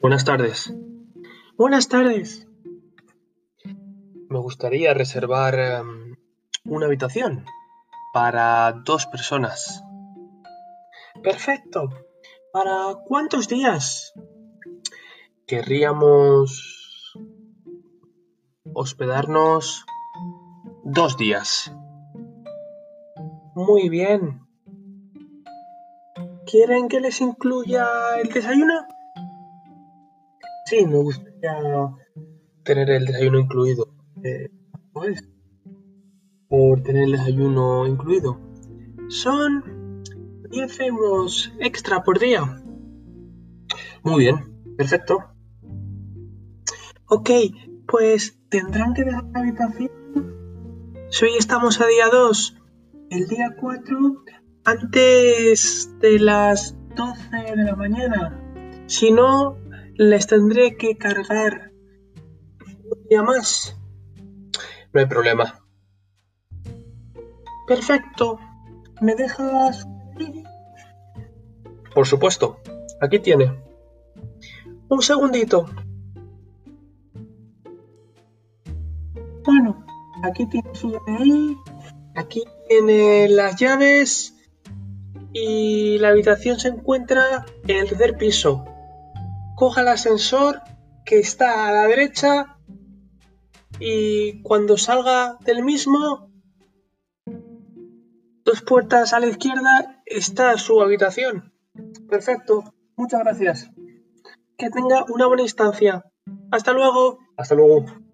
Buenas tardes. Buenas tardes. Me gustaría reservar em, una habitación para dos personas. Perfecto. ¿Para cuántos días? Querríamos hospedarnos dos días. Muy bien. ¿Quieren que les incluya el desayuno? Sí, me gustaría tener el desayuno incluido. Eh, pues, por tener el desayuno incluido. Son 10 euros extra por día. Muy bien, perfecto. Ok, pues tendrán que dejar la habitación. Si hoy estamos a día 2, el día 4, antes de las 12 de la mañana. Si no, les tendré que cargar un día más. No hay problema. Perfecto. ¿Me dejas? Por supuesto. Aquí tiene. Un segundito. Bueno, aquí tiene su DNI, aquí tiene las llaves y la habitación se encuentra en el tercer piso. Coja el ascensor que está a la derecha y cuando salga del mismo, dos puertas a la izquierda, está su habitación. Perfecto, muchas gracias. Que tenga una buena instancia. Hasta luego. Hasta luego.